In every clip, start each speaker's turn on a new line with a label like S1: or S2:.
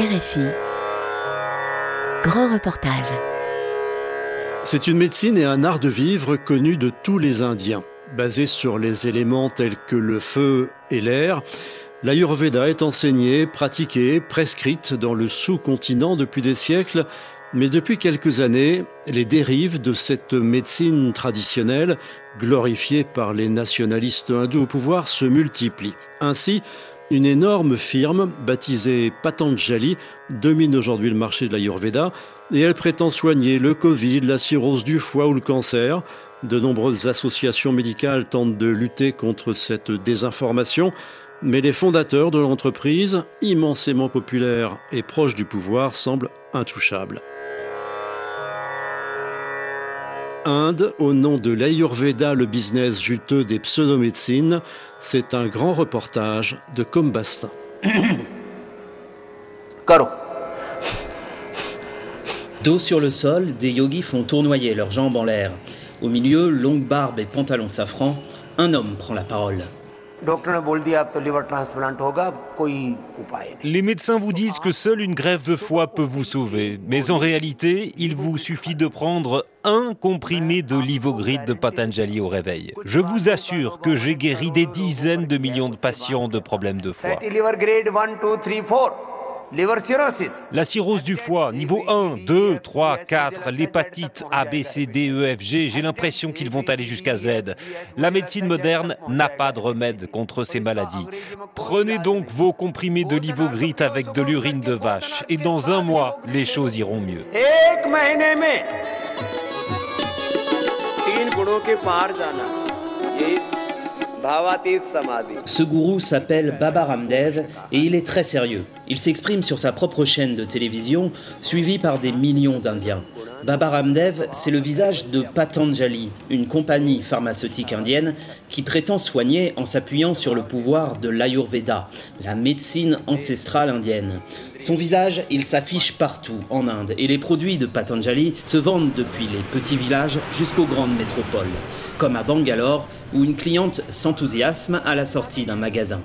S1: RFI. Grand reportage.
S2: C'est une médecine et un art de vivre connu de tous les Indiens. Basé sur les éléments tels que le feu et l'air, l'Ayurveda est enseignée, pratiquée, prescrite dans le sous-continent depuis des siècles, mais depuis quelques années, les dérives de cette médecine traditionnelle, glorifiée par les nationalistes hindous au pouvoir, se multiplient. Ainsi, une énorme firme, baptisée Patanjali, domine aujourd'hui le marché de l'Ayurveda et elle prétend soigner le Covid, la cirrhose du foie ou le cancer. De nombreuses associations médicales tentent de lutter contre cette désinformation, mais les fondateurs de l'entreprise, immensément populaire et proche du pouvoir, semblent intouchables. Inde, au nom de l'Ayurveda, le business juteux des pseudomédecines, c'est un grand reportage de Combastin.
S3: Dos sur le sol, des yogis font tournoyer leurs jambes en l'air. Au milieu, longue barbe et pantalon safran, un homme prend la parole.
S4: Les médecins vous disent que seule une grève de foie peut vous sauver, mais en réalité, il vous suffit de prendre un comprimé de livogride de Patanjali au réveil. Je vous assure que j'ai guéri des dizaines de millions de patients de problèmes de foie. La cirrhose du foie, niveau 1, 2, 3, 4, l'hépatite A, B, C, D, E, F, G, j'ai l'impression qu'ils vont aller jusqu'à Z. La médecine moderne n'a pas de remède contre ces maladies. Prenez donc vos comprimés de livogrite avec de l'urine de vache et dans un mois, les choses iront mieux. पहाड़ों के पार जाना।
S3: यही Ce gourou s'appelle Baba Ramdev et il est très sérieux. Il s'exprime sur sa propre chaîne de télévision, suivi par des millions d'Indiens. Baba Ramdev, c'est le visage de Patanjali, une compagnie pharmaceutique indienne qui prétend soigner en s'appuyant sur le pouvoir de l'Ayurveda, la médecine ancestrale indienne. Son visage, il s'affiche partout en Inde et les produits de Patanjali se vendent depuis les petits villages jusqu'aux grandes métropoles, comme à Bangalore où une cliente s'enthousiasme à la sortie d'un magasin.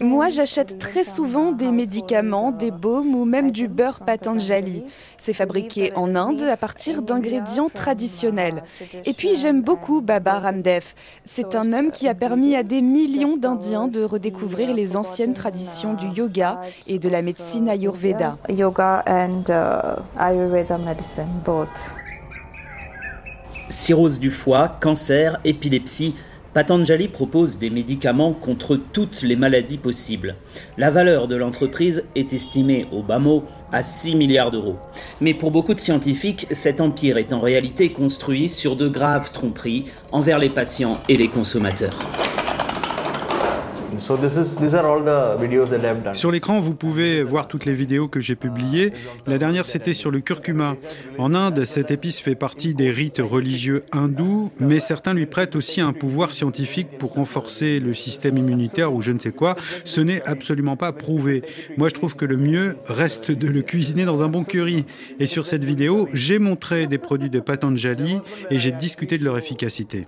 S5: Moi, j'achète très souvent des médicaments, des baumes ou même du beurre Patanjali. C'est fabriqué en Inde à partir d'ingrédients traditionnels. Et puis, j'aime beaucoup Baba Ramdev. C'est un homme qui a permis à des millions d'Indiens de redécouvrir les anciennes traditions du yoga et de la médecine ayurveda.
S6: Yoga and uh, Ayurveda medicine, both
S3: cirrhose du foie, cancer, épilepsie, Patanjali propose des médicaments contre toutes les maladies possibles. La valeur de l'entreprise est estimée au bas mot à 6 milliards d'euros. Mais pour beaucoup de scientifiques, cet empire est en réalité construit sur de graves tromperies envers les patients et les consommateurs.
S7: Sur l'écran, vous pouvez voir toutes les vidéos que j'ai publiées. La dernière, c'était sur le curcuma. En Inde, cette épice fait partie des rites religieux hindous, mais certains lui prêtent aussi un pouvoir scientifique pour renforcer le système immunitaire ou je ne sais quoi. Ce n'est absolument pas prouvé. Moi, je trouve que le mieux reste de le cuisiner dans un bon curry. Et sur cette vidéo, j'ai montré des produits de Patanjali et j'ai discuté de leur efficacité.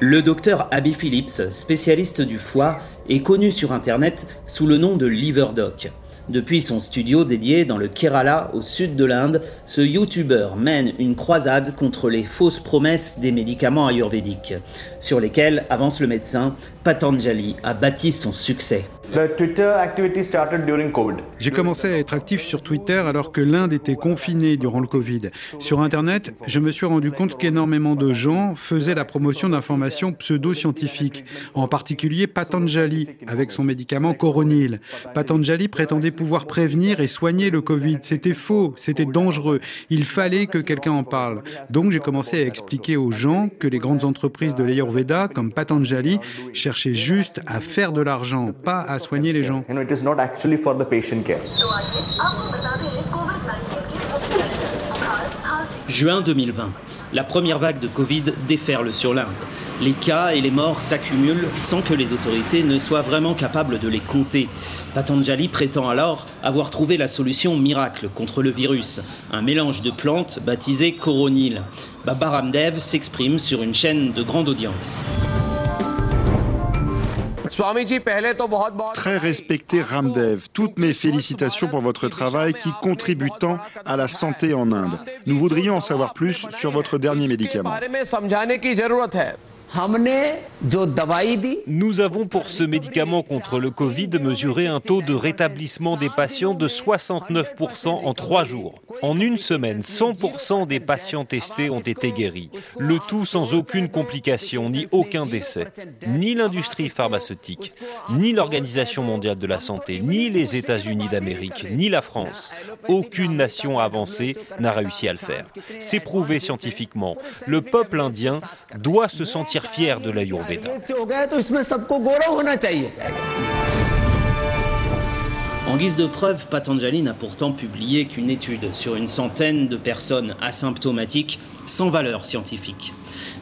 S3: Le docteur Abby Phillips, spécialiste du foie, est connu sur Internet sous le nom de Liverdoc. Depuis son studio dédié dans le Kerala, au sud de l'Inde, ce YouTuber mène une croisade contre les fausses promesses des médicaments ayurvédiques, sur lesquels, avance le médecin, Patanjali a bâti son succès.
S7: J'ai commencé à être actif sur Twitter alors que l'Inde était confinée durant le Covid. Sur Internet, je me suis rendu compte qu'énormément de gens faisaient la promotion d'informations pseudo-scientifiques, en particulier Patanjali avec son médicament Coronil. Patanjali prétendait pouvoir prévenir et soigner le Covid. C'était faux, c'était dangereux. Il fallait que quelqu'un en parle. Donc j'ai commencé à expliquer aux gens que les grandes entreprises de l'Ayurveda comme Patanjali cherchaient juste à faire de l'argent, pas à soigner les gens.
S3: Juin 2020. La première vague de Covid déferle sur l'Inde. Les cas et les morts s'accumulent sans que les autorités ne soient vraiment capables de les compter. Patanjali prétend alors avoir trouvé la solution miracle contre le virus, un mélange de plantes baptisé Coronil. Baba Ramdev s'exprime sur une chaîne de grande audience.
S1: Très respecté Ramdev, toutes mes félicitations pour votre travail qui contribue tant à la santé en Inde. Nous voudrions en savoir plus sur votre dernier médicament.
S4: Nous avons pour ce médicament contre le Covid mesuré un taux de rétablissement des patients de 69% en trois jours. En une semaine, 100% des patients testés ont été guéris. Le tout sans aucune complication ni aucun décès. Ni l'industrie pharmaceutique, ni l'Organisation mondiale de la santé, ni les États-Unis d'Amérique, ni la France. Aucune nation avancée n'a réussi à le faire. C'est prouvé scientifiquement. Le peuple indien doit se sentir fier de l'Ayurveda.
S3: En guise de preuve, Patanjali n'a pourtant publié qu'une étude sur une centaine de personnes asymptomatiques sans valeur scientifique.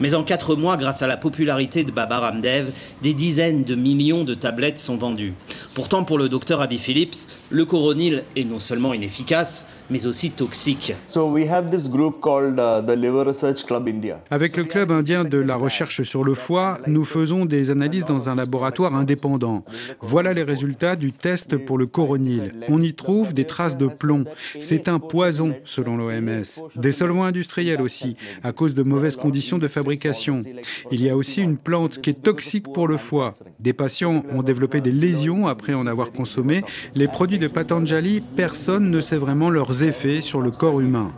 S3: Mais en quatre mois, grâce à la popularité de Baba Ramdev, des dizaines de millions de tablettes sont vendues. Pourtant, pour le docteur Abby Phillips, le coronil est non seulement inefficace, mais aussi toxique.
S7: Avec le club indien de la recherche sur le foie, nous faisons des analyses dans un laboratoire indépendant. Voilà les résultats du test pour le coronil. On y trouve des traces de plomb. C'est un poison selon l'OMS. Des solvants industriels aussi, à cause de mauvaises conditions de fabrication. Il y a aussi une plante qui est toxique pour le foie. Des patients ont développé des lésions après en avoir consommé. Les produits de Patanjali, personne ne sait vraiment leurs effets sur le corps humain.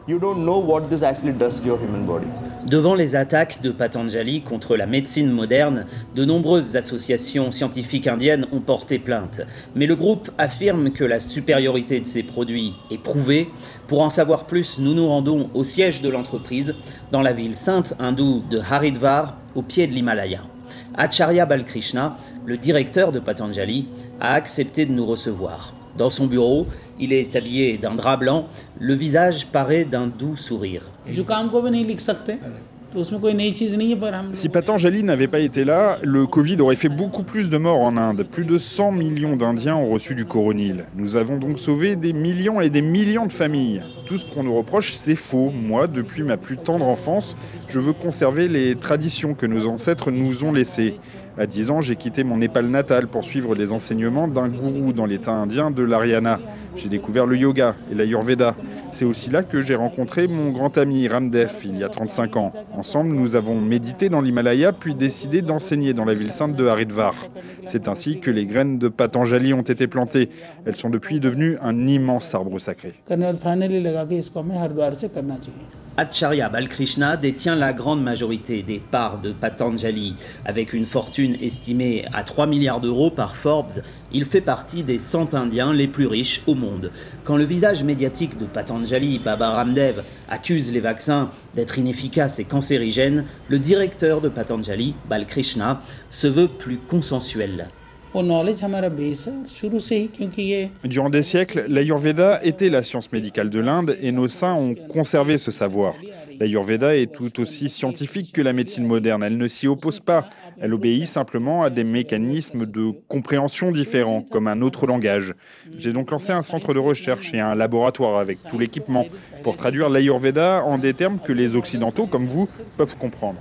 S3: Devant les attaques de Patanjali contre la médecine moderne, de nombreuses associations scientifiques indiennes ont porté plainte. Mais le groupe affirme que la supériorité de ces produits est prouvée. Pour en savoir plus, nous nous rendons au siège de l'entreprise, dans la ville sainte hindoue de Haridvar, au pied de l'Himalaya. Acharya Balkrishna, le directeur de Patanjali, a accepté de nous recevoir. Dans son bureau, il est habillé d'un drap blanc, le visage paraît d'un doux sourire.
S8: Si Patanjali n'avait pas été là, le Covid aurait fait beaucoup plus de morts en Inde. Plus de 100 millions d'Indiens ont reçu du coronil. Nous avons donc sauvé des millions et des millions de familles. Tout ce qu'on nous reproche, c'est faux. Moi, depuis ma plus tendre enfance, je veux conserver les traditions que nos ancêtres nous ont laissées. À 10 ans, j'ai quitté mon Népal natal pour suivre les enseignements d'un gourou dans l'État indien de l'Ariana. J'ai découvert le yoga et l'Ayurveda. C'est aussi là que j'ai rencontré mon grand ami Ramdev il y a 35 ans. Ensemble, nous avons médité dans l'Himalaya puis décidé d'enseigner dans la ville sainte de Haridvar. C'est ainsi que les graines de Patanjali ont été plantées. Elles sont depuis devenues un immense arbre sacré.
S3: Acharya Balkrishna détient la grande majorité des parts de Patanjali. Avec une fortune estimée à 3 milliards d'euros par Forbes, il fait partie des 100 Indiens les plus riches au monde. Quand le visage médiatique de Patanjali, Baba Ramdev, accuse les vaccins d'être inefficaces et cancérigènes, le directeur de Patanjali, Balkrishna, se veut plus consensuel.
S8: Durant des siècles, l'Ayurveda était la science médicale de l'Inde et nos saints ont conservé ce savoir. L'Ayurveda est tout aussi scientifique que la médecine moderne. Elle ne s'y oppose pas. Elle obéit simplement à des mécanismes de compréhension différents, comme un autre langage. J'ai donc lancé un centre de recherche et un laboratoire avec tout l'équipement pour traduire l'Ayurveda en des termes que les Occidentaux, comme vous, peuvent comprendre.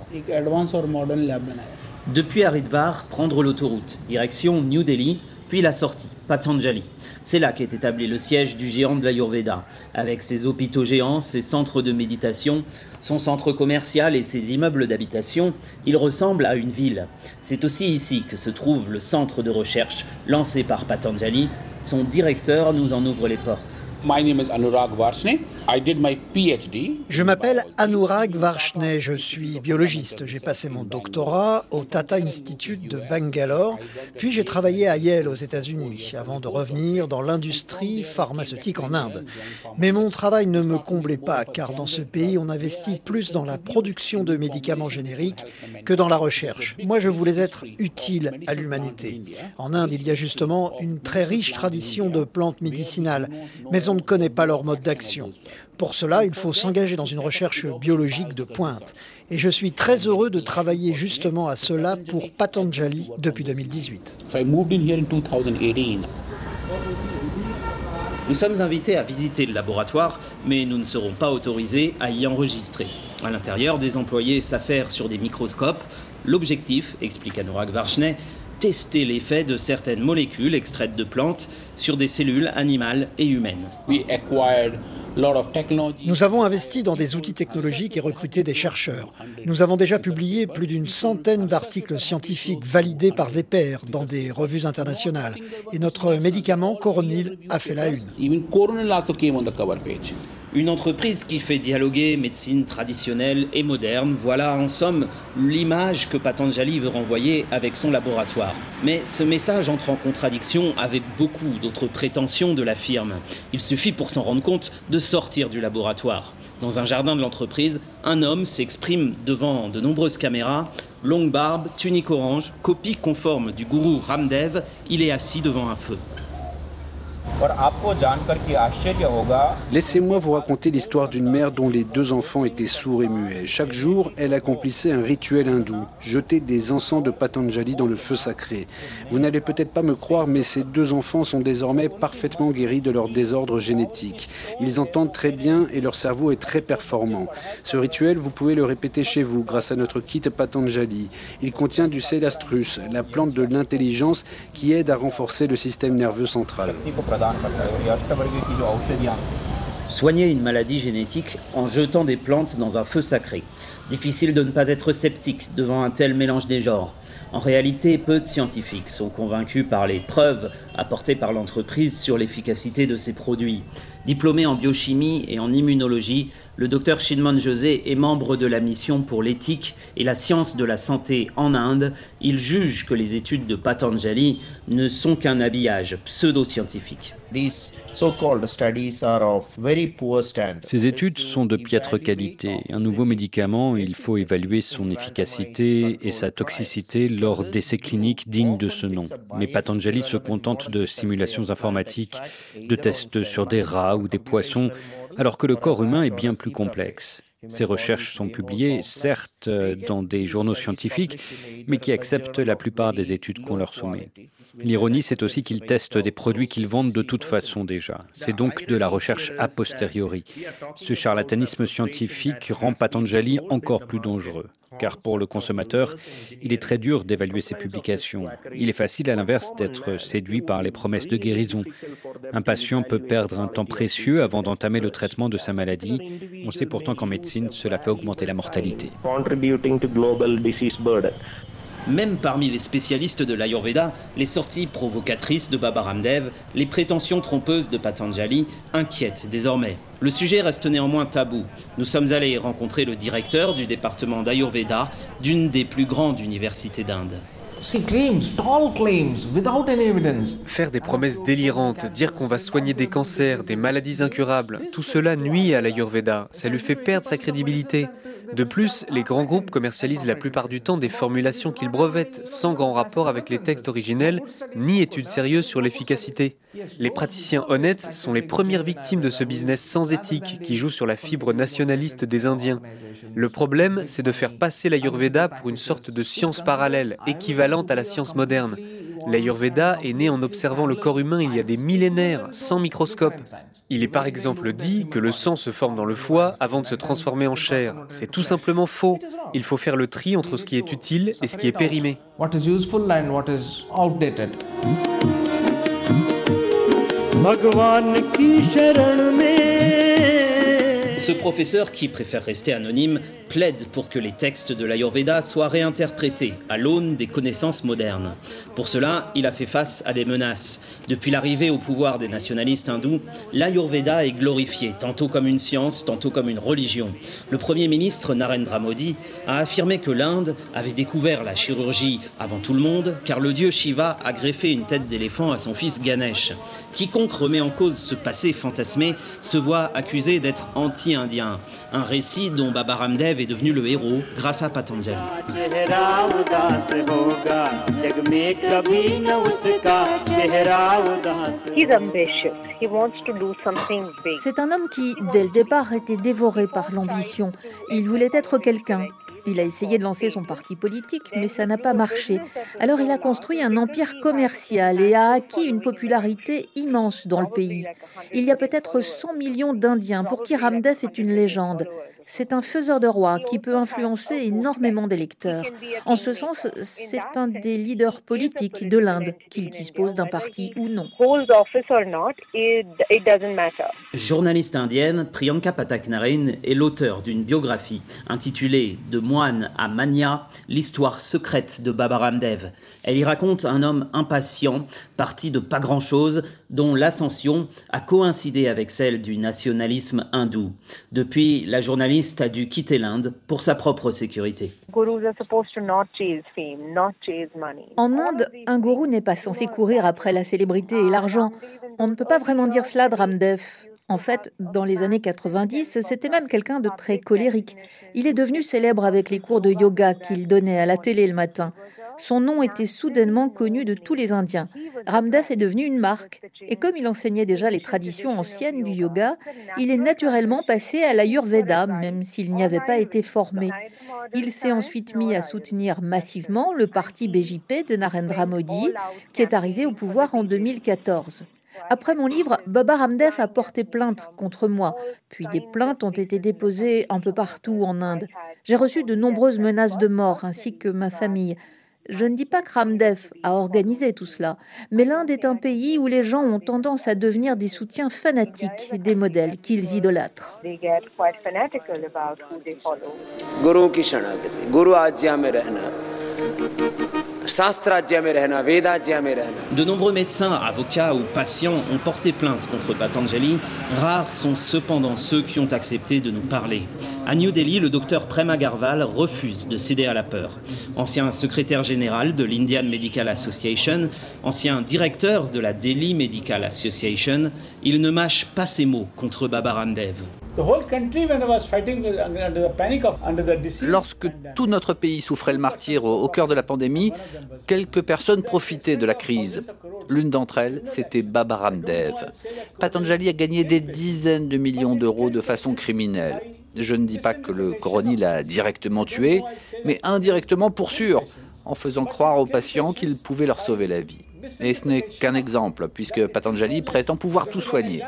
S3: Depuis Haridvar, prendre l'autoroute, direction New Delhi, puis la sortie, Patanjali. C'est là qu'est établi le siège du géant de l'Ayurveda, avec ses hôpitaux géants, ses centres de méditation, son centre commercial et ses immeubles d'habitation. Il ressemble à une ville. C'est aussi ici que se trouve le centre de recherche lancé par Patanjali. Son directeur nous en ouvre les portes.
S9: Je m'appelle Anurag Varshney, je suis biologiste. J'ai passé mon doctorat au Tata Institute de Bangalore, puis j'ai travaillé à Yale aux États-Unis avant de revenir dans l'industrie pharmaceutique en Inde. Mais mon travail ne me comblait pas car dans ce pays, on investit plus dans la production de médicaments génériques que dans la recherche. Moi, je voulais être utile à l'humanité. En Inde, il y a justement une très riche tradition de plantes médicinales, mais on ne connaît pas leur mode d'action. Pour cela, il faut s'engager dans une recherche biologique de pointe. Et je suis très heureux de travailler justement à cela pour Patanjali depuis 2018.
S3: Nous sommes invités à visiter le laboratoire, mais nous ne serons pas autorisés à y enregistrer. À l'intérieur, des employés s'affairent sur des microscopes. L'objectif, explique Anurag Varshney, tester l'effet de certaines molécules extraites de plantes sur des cellules animales et humaines.
S9: Nous avons investi dans des outils technologiques et recruté des chercheurs. Nous avons déjà publié plus d'une centaine d'articles scientifiques validés par des pairs dans des revues internationales. Et notre médicament Coronil a fait la une.
S3: Une entreprise qui fait dialoguer médecine traditionnelle et moderne, voilà en somme l'image que Patanjali veut renvoyer avec son laboratoire. Mais ce message entre en contradiction avec beaucoup d'autres prétentions de la firme. Il suffit pour s'en rendre compte de sortir du laboratoire. Dans un jardin de l'entreprise, un homme s'exprime devant de nombreuses caméras, longue barbe, tunique orange, copie conforme du gourou Ramdev, il est assis devant un feu.
S10: Laissez-moi vous raconter l'histoire d'une mère dont les deux enfants étaient sourds et muets. Chaque jour, elle accomplissait un rituel hindou, jeter des encens de Patanjali dans le feu sacré. Vous n'allez peut-être pas me croire, mais ces deux enfants sont désormais parfaitement guéris de leur désordre génétique. Ils entendent très bien et leur cerveau est très performant. Ce rituel, vous pouvez le répéter chez vous grâce à notre kit Patanjali. Il contient du Celastrus, la plante de l'intelligence qui aide à renforcer le système nerveux central.
S3: Soigner une maladie génétique en jetant des plantes dans un feu sacré. Difficile de ne pas être sceptique devant un tel mélange des genres. En réalité, peu de scientifiques sont convaincus par les preuves apportées par l'entreprise sur l'efficacité de ces produits. Diplômé en biochimie et en immunologie, le docteur Shinmon José est membre de la mission pour l'éthique et la science de la santé en Inde. Il juge que les études de Patanjali ne sont qu'un habillage pseudo-scientifique.
S11: Ces études sont de piètre qualité. Un nouveau médicament, il faut évaluer son efficacité et sa toxicité d'essais cliniques dignes de ce nom. Mais Patanjali se contente de simulations informatiques, de tests sur des rats ou des poissons, alors que le corps humain est bien plus complexe. Ces recherches sont publiées, certes, dans des journaux scientifiques, mais qui acceptent la plupart des études qu'on leur soumet. L'ironie, c'est aussi qu'ils testent des produits qu'ils vendent de toute façon déjà. C'est donc de la recherche a posteriori. Ce charlatanisme scientifique rend Patanjali encore plus dangereux car pour le consommateur, il est très dur d'évaluer ses publications. Il est facile, à l'inverse, d'être séduit par les promesses de guérison. Un patient peut perdre un temps précieux avant d'entamer le traitement de sa maladie. On sait pourtant qu'en médecine, cela fait augmenter la mortalité.
S3: Même parmi les spécialistes de l'Ayurveda, les sorties provocatrices de Baba Ramdev, les prétentions trompeuses de Patanjali inquiètent désormais. Le sujet reste néanmoins tabou. Nous sommes allés rencontrer le directeur du département d'Ayurveda d'une des plus grandes universités d'Inde.
S12: Faire des promesses délirantes, dire qu'on va soigner des cancers, des maladies incurables, tout cela nuit à l'Ayurveda, ça lui fait perdre sa crédibilité. De plus, les grands groupes commercialisent la plupart du temps des formulations qu'ils brevettent sans grand rapport avec les textes originels, ni études sérieuses sur l'efficacité. Les praticiens honnêtes sont les premières victimes de ce business sans éthique qui joue sur la fibre nationaliste des Indiens. Le problème, c'est de faire passer l'Ayurveda pour une sorte de science parallèle, équivalente à la science moderne. L'Ayurveda est né en observant le corps humain il y a des millénaires, sans microscope. Il est par exemple dit que le sang se forme dans le foie avant de se transformer en chair. C'est tout simplement faux. Il faut faire le tri entre ce qui est utile et ce qui est périmé.
S3: Ce professeur, qui préfère rester anonyme, plaide pour que les textes de l'Ayurveda soient réinterprétés à l'aune des connaissances modernes. Pour cela, il a fait face à des menaces. Depuis l'arrivée au pouvoir des nationalistes hindous, l'Ayurveda est glorifié, tantôt comme une science, tantôt comme une religion. Le Premier ministre Narendra Modi a affirmé que l'Inde avait découvert la chirurgie avant tout le monde, car le dieu Shiva a greffé une tête d'éléphant à son fils Ganesh. Quiconque remet en cause ce passé fantasmé se voit accusé d'être anti-indien. Un récit dont Baba Ramdev est devenu le héros grâce à Patanjali.
S13: C'est un homme qui, dès le départ, était dévoré par l'ambition. Il voulait être quelqu'un. Il a essayé de lancer son parti politique, mais ça n'a pas marché. Alors il a construit un empire commercial et a acquis une popularité immense dans le pays. Il y a peut-être 100 millions d'Indiens pour qui Ramdev est une légende. C'est un faiseur de roi qui peut influencer énormément d'électeurs. En ce sens, c'est un des leaders politiques de l'Inde, qu'il dispose d'un parti ou non.
S3: Journaliste indienne, Priyanka Patak est l'auteur d'une biographie intitulée De moine à mania, l'histoire secrète de Baba Ramdev. Elle y raconte un homme impatient, parti de pas grand-chose, dont l'ascension a coïncidé avec celle du nationalisme hindou. Depuis, la journaliste a dû quitter l'Inde pour sa propre sécurité.
S13: En Inde, un gourou n'est pas censé courir après la célébrité et l'argent. On ne peut pas vraiment dire cela de Ramdev. En fait, dans les années 90, c'était même quelqu'un de très colérique. Il est devenu célèbre avec les cours de yoga qu'il donnait à la télé le matin. Son nom était soudainement connu de tous les Indiens. Ramdev est devenu une marque. Et comme il enseignait déjà les traditions anciennes du yoga, il est naturellement passé à l'Ayurveda, même s'il n'y avait pas été formé. Il s'est ensuite mis à soutenir massivement le parti BJP de Narendra Modi, qui est arrivé au pouvoir en 2014. Après mon livre, Baba Ramdev a porté plainte contre moi, puis des plaintes ont été déposées un peu partout en Inde. J'ai reçu de nombreuses menaces de mort ainsi que ma famille. Je ne dis pas que Ramdev a organisé tout cela, mais l'Inde est un pays où les gens ont tendance à devenir des soutiens fanatiques des modèles qu'ils idolâtrent.
S3: De nombreux médecins, avocats ou patients ont porté plainte contre Patanjali. Rares sont cependant ceux qui ont accepté de nous parler. À New Delhi, le docteur Prem Agarwal refuse de céder à la peur. Ancien secrétaire général de l'Indian Medical Association, ancien directeur de la Delhi Medical Association, il ne mâche pas ses mots contre Baba Ramdev.
S14: Lorsque tout notre pays souffrait le martyr au, cœur de la pandémie, quelques personnes profitaient de la crise. L'une d'entre elles, c'était Baba Ramdev. Patanjali a gagné des dizaines de millions d'euros de façon criminelle. Je ne dis pas que le coronil l'a directement tué, mais indirectement pour sûr, en faisant croire aux patients qu'il pouvait leur sauver la vie. Et ce n'est qu'un exemple, puisque Patanjali prétend pouvoir tout soigner.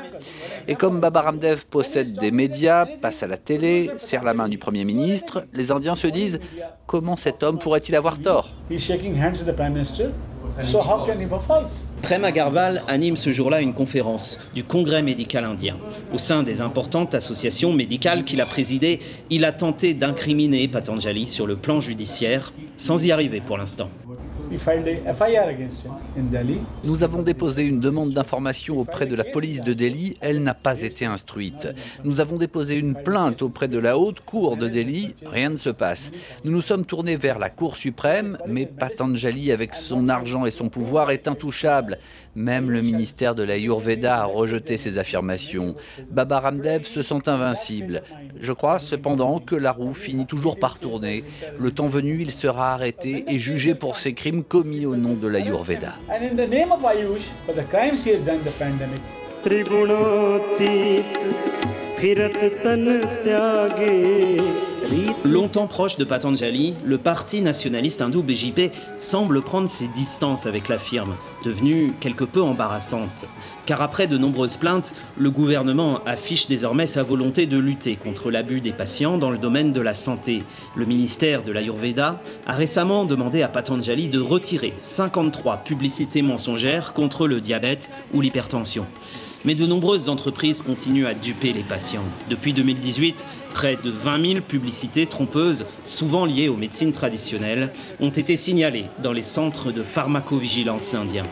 S14: Et comme Baba Ramdev possède des médias, passe à la télé, serre la main du Premier ministre, les Indiens se disent comment cet homme pourrait-il avoir tort
S3: Prem Agarwal anime ce jour-là une conférence du Congrès médical indien. Au sein des importantes associations médicales qu'il a présidées, il a tenté d'incriminer Patanjali sur le plan judiciaire, sans y arriver pour l'instant.
S14: Nous avons déposé une demande d'information auprès de la police de Delhi. Elle n'a pas été instruite. Nous avons déposé une plainte auprès de la haute cour de Delhi. Rien ne se passe. Nous nous sommes tournés vers la Cour suprême, mais Patanjali, avec son argent et son pouvoir, est intouchable. Même le ministère de la Yurveda a rejeté ces affirmations. Baba Ramdev se sent invincible. Je crois cependant que la roue finit toujours par tourner. Le temps venu, il sera arrêté et jugé pour ses crimes commis au nom de la l'Ayurveda.
S3: Longtemps proche de Patanjali, le parti nationaliste hindou BJP semble prendre ses distances avec la firme, devenue quelque peu embarrassante. Car après de nombreuses plaintes, le gouvernement affiche désormais sa volonté de lutter contre l'abus des patients dans le domaine de la santé. Le ministère de l'Ayurveda a récemment demandé à Patanjali de retirer 53 publicités mensongères contre le diabète ou l'hypertension. Mais de nombreuses entreprises continuent à duper les patients. Depuis 2018, près de 20 000 publicités trompeuses, souvent liées aux médecines traditionnelles, ont été signalées dans les centres de pharmacovigilance indiens.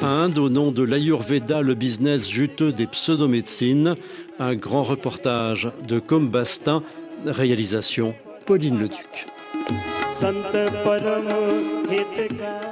S2: Inde, au nom de l'Ayurveda, le business juteux des pseudomédecines, un grand reportage de Combastin Réalisation Pauline Leduc. संत परम हित का